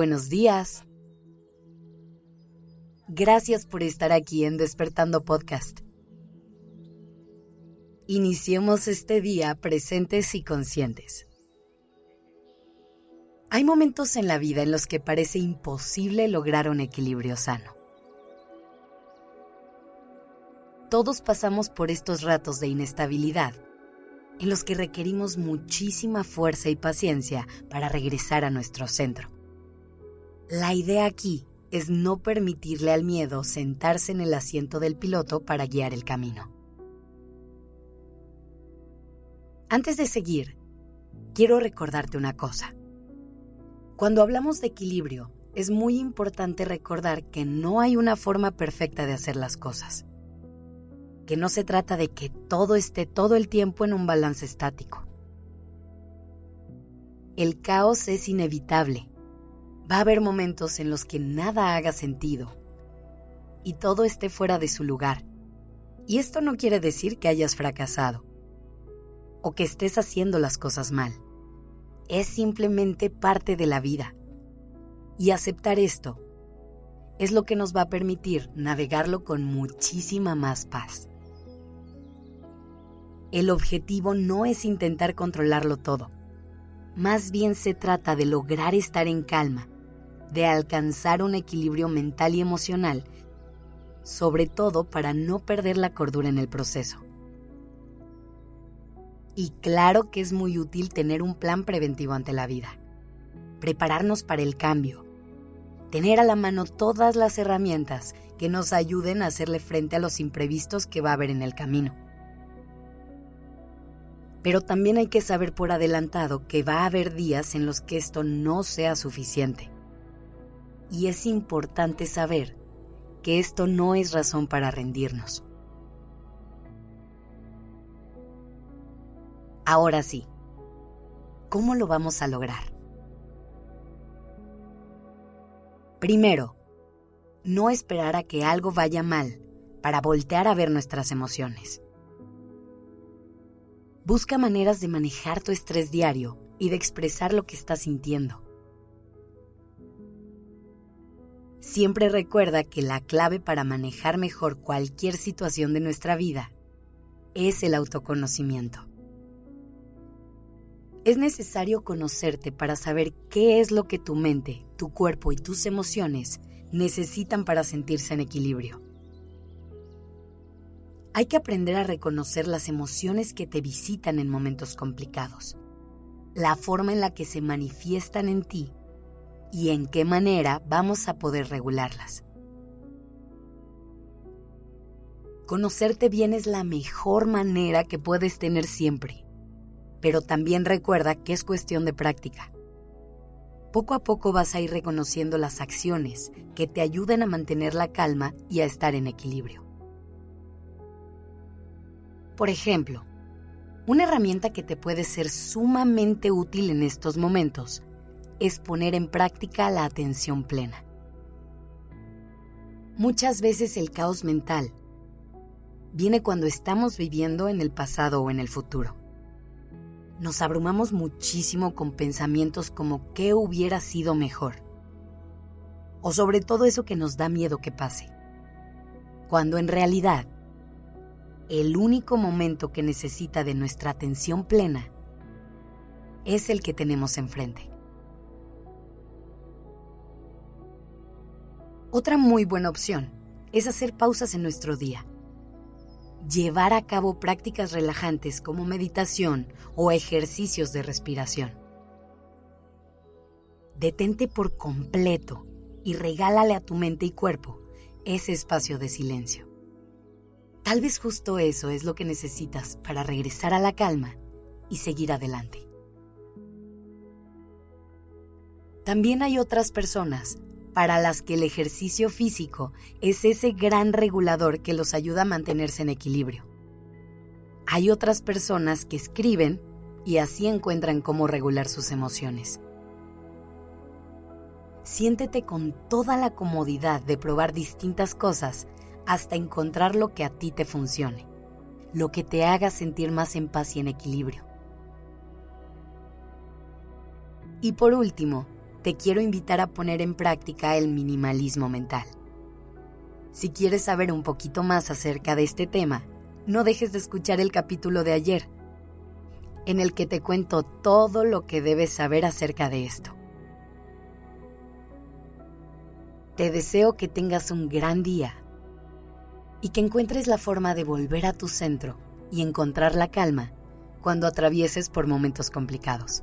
Buenos días. Gracias por estar aquí en Despertando Podcast. Iniciemos este día presentes y conscientes. Hay momentos en la vida en los que parece imposible lograr un equilibrio sano. Todos pasamos por estos ratos de inestabilidad, en los que requerimos muchísima fuerza y paciencia para regresar a nuestro centro. La idea aquí es no permitirle al miedo sentarse en el asiento del piloto para guiar el camino. Antes de seguir, quiero recordarte una cosa. Cuando hablamos de equilibrio, es muy importante recordar que no hay una forma perfecta de hacer las cosas que no se trata de que todo esté todo el tiempo en un balance estático. El caos es inevitable. Va a haber momentos en los que nada haga sentido y todo esté fuera de su lugar. Y esto no quiere decir que hayas fracasado o que estés haciendo las cosas mal. Es simplemente parte de la vida. Y aceptar esto es lo que nos va a permitir navegarlo con muchísima más paz. El objetivo no es intentar controlarlo todo. Más bien se trata de lograr estar en calma, de alcanzar un equilibrio mental y emocional, sobre todo para no perder la cordura en el proceso. Y claro que es muy útil tener un plan preventivo ante la vida, prepararnos para el cambio, tener a la mano todas las herramientas que nos ayuden a hacerle frente a los imprevistos que va a haber en el camino pero también hay que saber por adelantado que va a haber días en los que esto no sea suficiente. Y es importante saber que esto no es razón para rendirnos. Ahora sí, ¿cómo lo vamos a lograr? Primero, no esperar a que algo vaya mal para voltear a ver nuestras emociones. Busca maneras de manejar tu estrés diario y de expresar lo que estás sintiendo. Siempre recuerda que la clave para manejar mejor cualquier situación de nuestra vida es el autoconocimiento. Es necesario conocerte para saber qué es lo que tu mente, tu cuerpo y tus emociones necesitan para sentirse en equilibrio. Hay que aprender a reconocer las emociones que te visitan en momentos complicados, la forma en la que se manifiestan en ti y en qué manera vamos a poder regularlas. Conocerte bien es la mejor manera que puedes tener siempre, pero también recuerda que es cuestión de práctica. Poco a poco vas a ir reconociendo las acciones que te ayuden a mantener la calma y a estar en equilibrio. Por ejemplo, una herramienta que te puede ser sumamente útil en estos momentos es poner en práctica la atención plena. Muchas veces el caos mental viene cuando estamos viviendo en el pasado o en el futuro. Nos abrumamos muchísimo con pensamientos como qué hubiera sido mejor. O sobre todo eso que nos da miedo que pase. Cuando en realidad el único momento que necesita de nuestra atención plena es el que tenemos enfrente. Otra muy buena opción es hacer pausas en nuestro día. Llevar a cabo prácticas relajantes como meditación o ejercicios de respiración. Detente por completo y regálale a tu mente y cuerpo ese espacio de silencio. Tal vez justo eso es lo que necesitas para regresar a la calma y seguir adelante. También hay otras personas para las que el ejercicio físico es ese gran regulador que los ayuda a mantenerse en equilibrio. Hay otras personas que escriben y así encuentran cómo regular sus emociones. Siéntete con toda la comodidad de probar distintas cosas hasta encontrar lo que a ti te funcione, lo que te haga sentir más en paz y en equilibrio. Y por último, te quiero invitar a poner en práctica el minimalismo mental. Si quieres saber un poquito más acerca de este tema, no dejes de escuchar el capítulo de ayer, en el que te cuento todo lo que debes saber acerca de esto. Te deseo que tengas un gran día y que encuentres la forma de volver a tu centro y encontrar la calma cuando atravieses por momentos complicados.